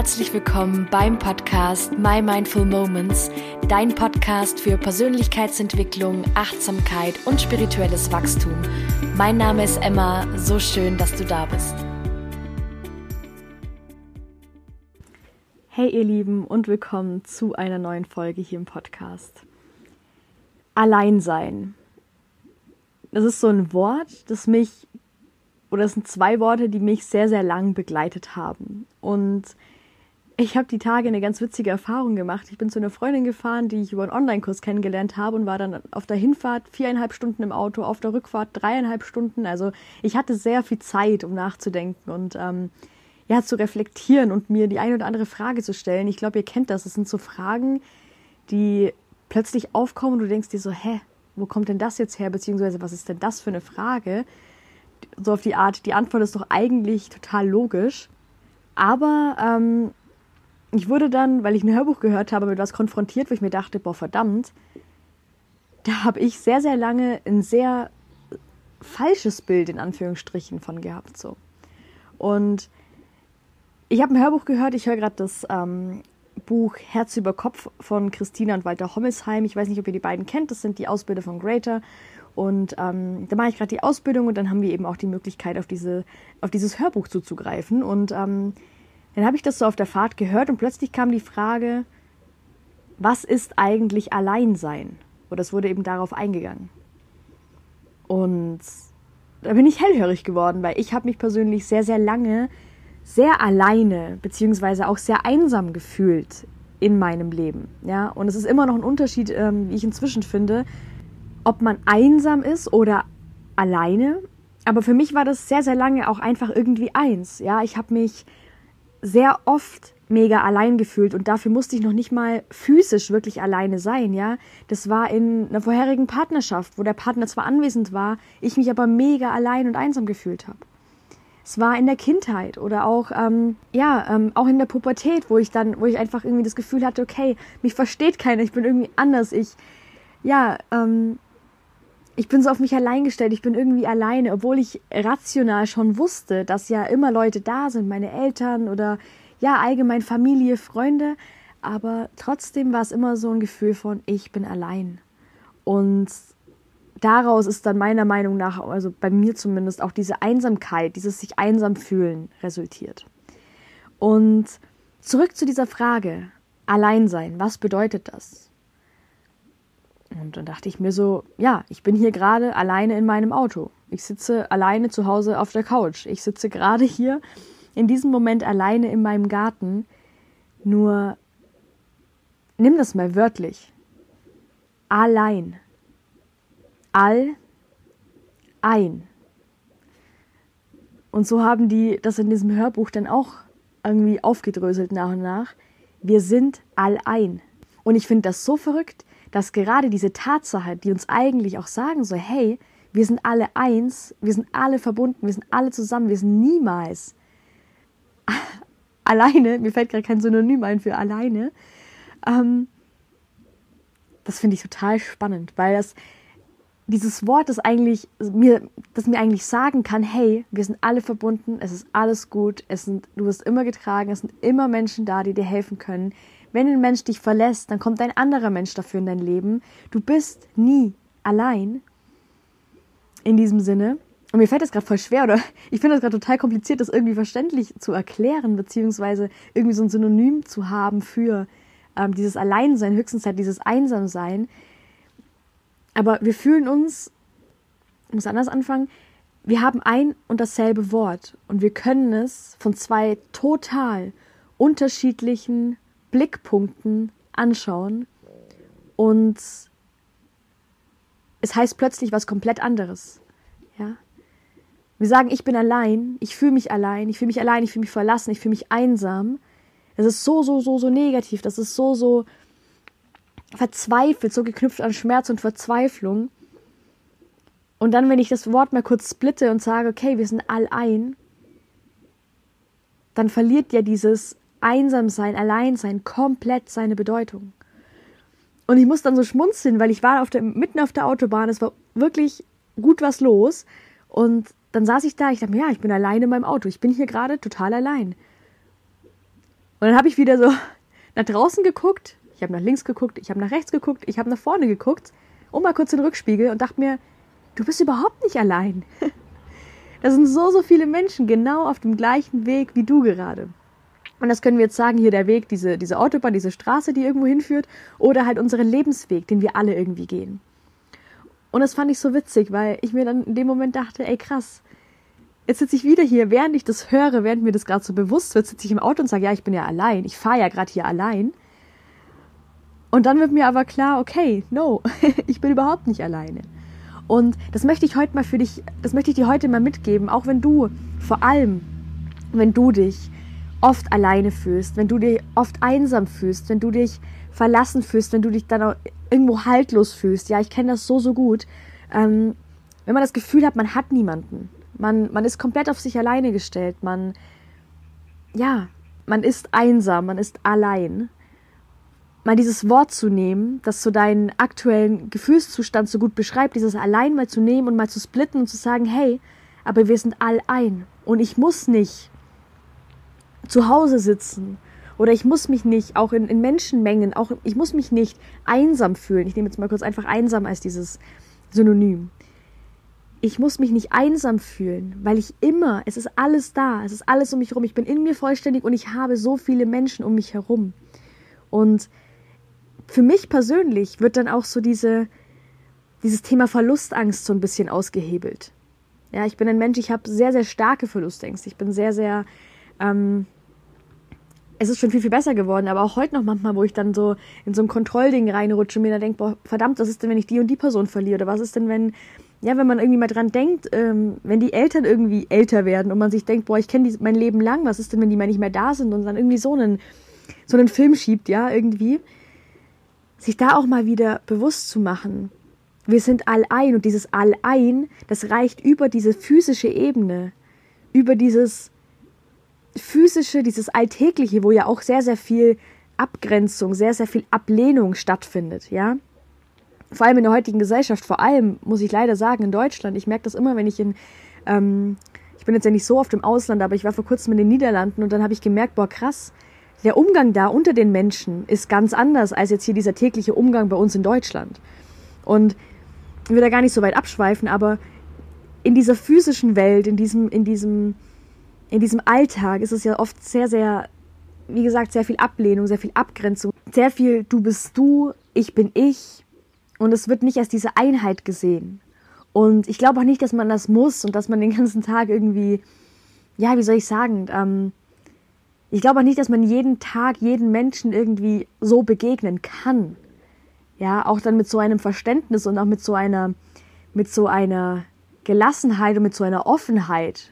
herzlich willkommen beim Podcast My Mindful Moments, dein Podcast für Persönlichkeitsentwicklung, Achtsamkeit und spirituelles Wachstum. Mein Name ist Emma, so schön, dass du da bist. Hey ihr Lieben und willkommen zu einer neuen Folge hier im Podcast. Alleinsein. Das ist so ein Wort, das mich oder es sind zwei Worte, die mich sehr, sehr lang begleitet haben. Und ich habe die Tage eine ganz witzige Erfahrung gemacht. Ich bin zu einer Freundin gefahren, die ich über einen Online-Kurs kennengelernt habe und war dann auf der Hinfahrt viereinhalb Stunden im Auto, auf der Rückfahrt dreieinhalb Stunden. Also ich hatte sehr viel Zeit, um nachzudenken und ähm, ja, zu reflektieren und mir die eine oder andere Frage zu stellen. Ich glaube, ihr kennt das. Es sind so Fragen, die plötzlich aufkommen und du denkst dir so, hä, wo kommt denn das jetzt her? Beziehungsweise, was ist denn das für eine Frage? so auf die Art, die Antwort ist doch eigentlich total logisch. Aber ähm, ich wurde dann, weil ich ein Hörbuch gehört habe, mit was konfrontiert, wo ich mir dachte, boah, verdammt, da habe ich sehr, sehr lange ein sehr falsches Bild in Anführungsstrichen von gehabt. So. Und ich habe ein Hörbuch gehört, ich höre gerade das ähm, Buch Herz über Kopf von Christina und Walter Hommelsheim. Ich weiß nicht, ob ihr die beiden kennt, das sind die Ausbilder von Greater. Und ähm, da mache ich gerade die Ausbildung und dann haben wir eben auch die Möglichkeit, auf, diese, auf dieses Hörbuch zuzugreifen. Und ähm, dann habe ich das so auf der Fahrt gehört und plötzlich kam die Frage, was ist eigentlich Alleinsein? Und es wurde eben darauf eingegangen. Und da bin ich hellhörig geworden, weil ich habe mich persönlich sehr, sehr lange sehr alleine beziehungsweise auch sehr einsam gefühlt in meinem Leben. Ja, und es ist immer noch ein Unterschied, ähm, wie ich inzwischen finde, ob man einsam ist oder alleine. Aber für mich war das sehr, sehr lange auch einfach irgendwie eins. Ja, ich habe mich sehr oft mega allein gefühlt und dafür musste ich noch nicht mal physisch wirklich alleine sein, ja. Das war in einer vorherigen Partnerschaft, wo der Partner zwar anwesend war, ich mich aber mega allein und einsam gefühlt habe. Es war in der Kindheit oder auch ähm, ja ähm, auch in der Pubertät, wo ich dann, wo ich einfach irgendwie das Gefühl hatte, okay, mich versteht keiner, ich bin irgendwie anders, ich ja ähm, ich bin so auf mich allein gestellt, ich bin irgendwie alleine, obwohl ich rational schon wusste, dass ja immer Leute da sind, meine Eltern oder ja, allgemein Familie, Freunde, aber trotzdem war es immer so ein Gefühl von, ich bin allein. Und daraus ist dann meiner Meinung nach, also bei mir zumindest, auch diese Einsamkeit, dieses sich einsam fühlen resultiert. Und zurück zu dieser Frage, allein sein, was bedeutet das? Und dann dachte ich mir so, ja, ich bin hier gerade alleine in meinem Auto. Ich sitze alleine zu Hause auf der Couch. Ich sitze gerade hier in diesem Moment alleine in meinem Garten. Nur nimm das mal wörtlich. Allein. All, ein. Und so haben die das in diesem Hörbuch dann auch irgendwie aufgedröselt nach und nach. Wir sind all ein. Und ich finde das so verrückt, dass gerade diese Tatsache, die uns eigentlich auch sagen soll, hey, wir sind alle eins, wir sind alle verbunden, wir sind alle zusammen, wir sind niemals alleine, mir fällt gerade kein Synonym ein für alleine, ähm, das finde ich total spannend, weil das dieses Wort, das eigentlich mir, das mir eigentlich sagen kann, hey, wir sind alle verbunden, es ist alles gut, es sind, du wirst immer getragen, es sind immer Menschen da, die dir helfen können. Wenn ein Mensch dich verlässt, dann kommt ein anderer Mensch dafür in dein Leben. Du bist nie allein. In diesem Sinne. Und mir fällt das gerade voll schwer, oder ich finde das gerade total kompliziert, das irgendwie verständlich zu erklären, beziehungsweise irgendwie so ein Synonym zu haben für ähm, dieses Alleinsein, höchstens halt dieses Einsamsein. Aber wir fühlen uns, ich muss anders anfangen, wir haben ein und dasselbe Wort und wir können es von zwei total unterschiedlichen Blickpunkten anschauen und es heißt plötzlich was komplett anderes. Ja? Wir sagen, ich bin allein, ich fühle mich allein, ich fühle mich allein, ich fühle mich verlassen, ich fühle mich einsam. Das ist so, so, so, so negativ, das ist so, so verzweifelt, so geknüpft an Schmerz und Verzweiflung. Und dann, wenn ich das Wort mal kurz splitte und sage, okay, wir sind all ein, dann verliert ja dieses einsam sein, allein sein, komplett seine Bedeutung. Und ich muss dann so schmunzeln, weil ich war auf der, mitten auf der Autobahn, es war wirklich gut was los. Und dann saß ich da, ich dachte mir, ja, ich bin allein in meinem Auto, ich bin hier gerade total allein. Und dann habe ich wieder so nach draußen geguckt, ich habe nach links geguckt, ich habe nach rechts geguckt, ich habe nach vorne geguckt und mal kurz in den Rückspiegel und dachte mir, du bist überhaupt nicht allein. Da sind so, so viele Menschen genau auf dem gleichen Weg wie du gerade. Und das können wir jetzt sagen, hier der Weg, diese, diese Autobahn, diese Straße, die irgendwo hinführt, oder halt unseren Lebensweg, den wir alle irgendwie gehen. Und das fand ich so witzig, weil ich mir dann in dem Moment dachte, ey krass, jetzt sitze ich wieder hier, während ich das höre, während mir das gerade so bewusst wird, sitze ich im Auto und sage, ja, ich bin ja allein, ich fahre ja gerade hier allein. Und dann wird mir aber klar, okay, no, ich bin überhaupt nicht alleine. Und das möchte ich heute mal für dich, das möchte ich dir heute mal mitgeben, auch wenn du, vor allem, wenn du dich oft alleine fühlst, wenn du dich oft einsam fühlst, wenn du dich verlassen fühlst, wenn du dich dann auch irgendwo haltlos fühlst. Ja, ich kenne das so, so gut. Ähm, wenn man das Gefühl hat, man hat niemanden. Man, man ist komplett auf sich alleine gestellt. Man, ja, man ist einsam, man ist allein mal dieses Wort zu nehmen, das so deinen aktuellen Gefühlszustand so gut beschreibt, dieses allein mal zu nehmen und mal zu splitten und zu sagen, hey, aber wir sind all ein und ich muss nicht zu Hause sitzen oder ich muss mich nicht auch in, in Menschenmengen, auch ich muss mich nicht einsam fühlen. Ich nehme jetzt mal kurz einfach einsam als dieses Synonym. Ich muss mich nicht einsam fühlen, weil ich immer, es ist alles da, es ist alles um mich herum, ich bin in mir vollständig und ich habe so viele Menschen um mich herum. Und für mich persönlich wird dann auch so diese, dieses Thema Verlustangst so ein bisschen ausgehebelt. Ja, ich bin ein Mensch, ich habe sehr, sehr starke Verlustängste. Ich bin sehr, sehr, ähm, es ist schon viel, viel besser geworden, aber auch heute noch manchmal, wo ich dann so in so ein Kontrollding reinrutsche und mir dann denke, boah, verdammt, was ist denn, wenn ich die und die Person verliere? Oder was ist denn, wenn, ja, wenn man irgendwie mal dran denkt, ähm, wenn die Eltern irgendwie älter werden und man sich denkt, boah, ich kenne die mein Leben lang, was ist denn, wenn die mal nicht mehr da sind und dann irgendwie so einen, so einen Film schiebt, ja, irgendwie sich da auch mal wieder bewusst zu machen. Wir sind all ein und dieses all ein, das reicht über diese physische Ebene, über dieses physische, dieses alltägliche, wo ja auch sehr sehr viel Abgrenzung, sehr sehr viel Ablehnung stattfindet, ja? Vor allem in der heutigen Gesellschaft, vor allem muss ich leider sagen in Deutschland. Ich merke das immer, wenn ich in ähm, ich bin jetzt ja nicht so oft im Ausland, aber ich war vor kurzem in den Niederlanden und dann habe ich gemerkt, boah krass, der Umgang da unter den Menschen ist ganz anders als jetzt hier dieser tägliche Umgang bei uns in Deutschland. Und ich will da gar nicht so weit abschweifen, aber in dieser physischen Welt, in diesem, in diesem, in diesem Alltag ist es ja oft sehr, sehr, wie gesagt, sehr viel Ablehnung, sehr viel Abgrenzung, sehr viel du bist du, ich bin ich. Und es wird nicht als diese Einheit gesehen. Und ich glaube auch nicht, dass man das muss und dass man den ganzen Tag irgendwie, ja, wie soll ich sagen, ähm, ich glaube auch nicht, dass man jeden Tag jeden Menschen irgendwie so begegnen kann. Ja, auch dann mit so einem Verständnis und auch mit so einer, mit so einer Gelassenheit und mit so einer Offenheit.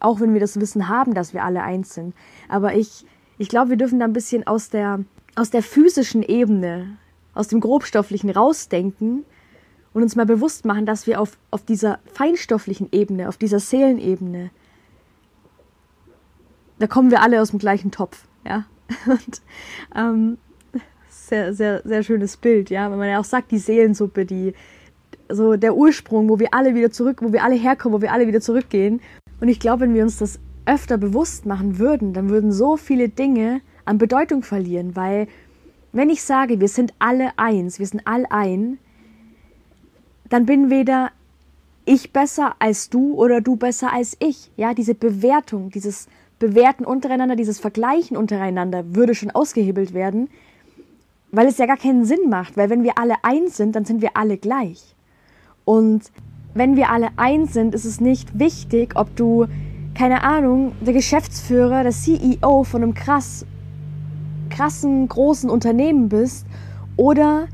Auch wenn wir das Wissen haben, dass wir alle eins sind. Aber ich, ich glaube, wir dürfen da ein bisschen aus der, aus der physischen Ebene, aus dem Grobstofflichen rausdenken und uns mal bewusst machen, dass wir auf, auf dieser feinstofflichen Ebene, auf dieser Seelenebene da kommen wir alle aus dem gleichen Topf, ja. Und ähm, sehr, sehr, sehr schönes Bild, ja. Wenn man ja auch sagt, die Seelensuppe, die so der Ursprung, wo wir alle wieder zurück, wo wir alle herkommen, wo wir alle wieder zurückgehen. Und ich glaube, wenn wir uns das öfter bewusst machen würden, dann würden so viele Dinge an Bedeutung verlieren, weil wenn ich sage, wir sind alle eins, wir sind all ein, dann bin weder ich besser als du oder du besser als ich. Ja, diese Bewertung, dieses Bewerten untereinander, dieses Vergleichen untereinander würde schon ausgehebelt werden, weil es ja gar keinen Sinn macht, weil wenn wir alle eins sind, dann sind wir alle gleich. Und wenn wir alle eins sind, ist es nicht wichtig, ob du, keine Ahnung, der Geschäftsführer, der CEO von einem krass, krassen, großen Unternehmen bist oder,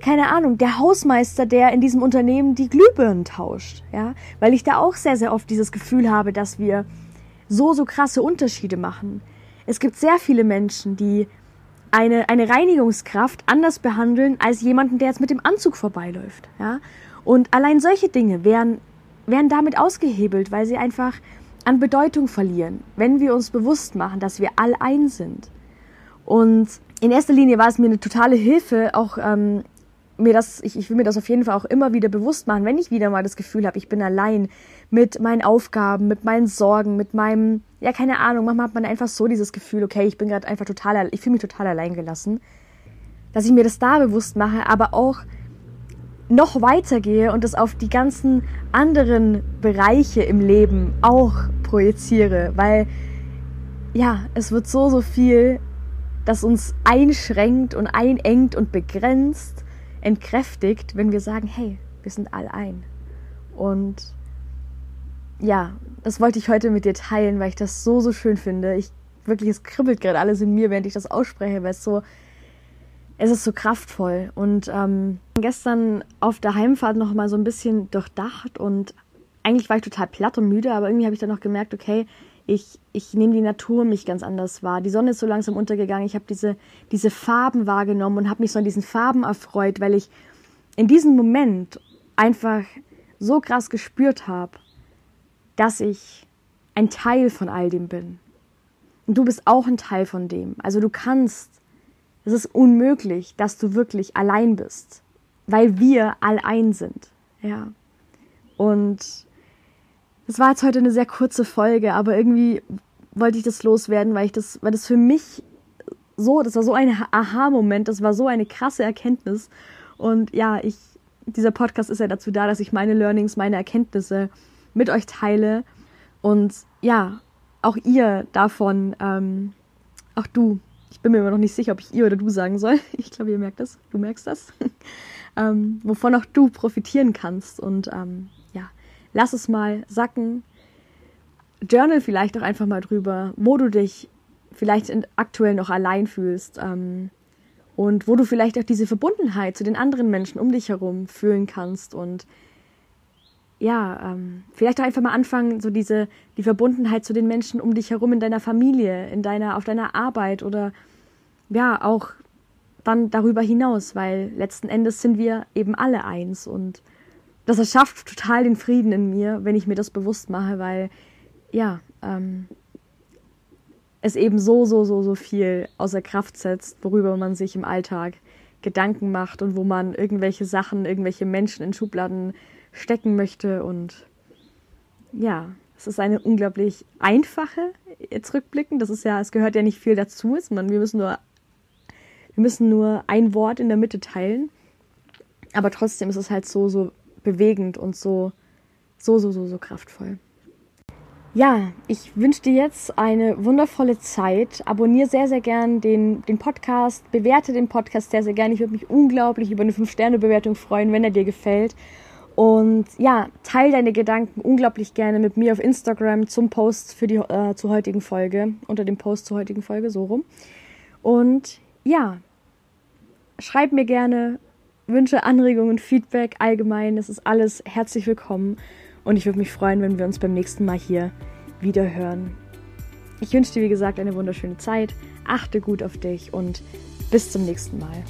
keine Ahnung, der Hausmeister, der in diesem Unternehmen die Glühbirnen tauscht, ja, weil ich da auch sehr, sehr oft dieses Gefühl habe, dass wir so, so krasse Unterschiede machen. Es gibt sehr viele Menschen, die eine, eine Reinigungskraft anders behandeln als jemanden, der jetzt mit dem Anzug vorbeiläuft. Ja? Und allein solche Dinge werden, werden damit ausgehebelt, weil sie einfach an Bedeutung verlieren, wenn wir uns bewusst machen, dass wir all eins sind. Und in erster Linie war es mir eine totale Hilfe, auch ähm, mir das, ich, ich will mir das auf jeden Fall auch immer wieder bewusst machen, wenn ich wieder mal das Gefühl habe, ich bin allein mit meinen Aufgaben, mit meinen Sorgen, mit meinem, ja, keine Ahnung, manchmal hat man einfach so dieses Gefühl, okay, ich bin gerade einfach total, ich fühle mich total allein gelassen, dass ich mir das da bewusst mache, aber auch noch weitergehe und das auf die ganzen anderen Bereiche im Leben auch projiziere, weil ja, es wird so, so viel, das uns einschränkt und einengt und begrenzt entkräftigt, wenn wir sagen, hey, wir sind all ein. Und ja, das wollte ich heute mit dir teilen, weil ich das so, so schön finde. Ich wirklich, es kribbelt gerade alles in mir, während ich das ausspreche, weil es so, es ist so kraftvoll. Und ähm, gestern auf der Heimfahrt noch mal so ein bisschen durchdacht und eigentlich war ich total platt und müde, aber irgendwie habe ich dann noch gemerkt, okay, ich, ich nehme die Natur mich ganz anders wahr. Die Sonne ist so langsam untergegangen. Ich habe diese, diese Farben wahrgenommen und habe mich so an diesen Farben erfreut, weil ich in diesem Moment einfach so krass gespürt habe, dass ich ein Teil von all dem bin. Und du bist auch ein Teil von dem. Also du kannst, es ist unmöglich, dass du wirklich allein bist, weil wir all ein sind. Ja. Und das war jetzt heute eine sehr kurze Folge, aber irgendwie wollte ich das loswerden, weil ich das, weil das für mich so, das war so ein Aha-Moment, das war so eine krasse Erkenntnis. Und ja, ich, dieser Podcast ist ja dazu da, dass ich meine Learnings, meine Erkenntnisse mit euch teile. Und ja, auch ihr davon, ähm, auch du, ich bin mir immer noch nicht sicher, ob ich ihr oder du sagen soll. Ich glaube, ihr merkt das, du merkst das. ähm, wovon auch du profitieren kannst. Und ähm, lass es mal sacken. Journal vielleicht auch einfach mal drüber, wo du dich vielleicht aktuell noch allein fühlst ähm, und wo du vielleicht auch diese Verbundenheit zu den anderen Menschen um dich herum fühlen kannst und ja, ähm, vielleicht auch einfach mal anfangen, so diese, die Verbundenheit zu den Menschen um dich herum in deiner Familie, in deiner, auf deiner Arbeit oder ja, auch dann darüber hinaus, weil letzten Endes sind wir eben alle eins und das erschafft total den Frieden in mir, wenn ich mir das bewusst mache, weil ja, ähm, es eben so, so, so, so viel außer Kraft setzt, worüber man sich im Alltag Gedanken macht und wo man irgendwelche Sachen, irgendwelche Menschen in Schubladen stecken möchte. Und ja, es ist eine unglaublich einfache, jetzt rückblickend, das ist ja, es gehört ja nicht viel dazu, man, wir müssen nur, wir müssen nur ein Wort in der Mitte teilen. Aber trotzdem ist es halt so, so bewegend und so, so, so, so, so kraftvoll. Ja, ich wünsche dir jetzt eine wundervolle Zeit. Abonniere sehr, sehr gern den, den Podcast, bewerte den Podcast sehr, sehr gern. Ich würde mich unglaublich über eine 5-Sterne-Bewertung freuen, wenn er dir gefällt. Und ja, teile deine Gedanken unglaublich gerne mit mir auf Instagram zum Post für die äh, zur heutigen Folge, unter dem Post zur heutigen Folge, so rum. Und ja, schreib mir gerne, Wünsche, Anregungen, Feedback allgemein, das ist alles herzlich willkommen und ich würde mich freuen, wenn wir uns beim nächsten Mal hier wieder hören. Ich wünsche dir, wie gesagt, eine wunderschöne Zeit, achte gut auf dich und bis zum nächsten Mal.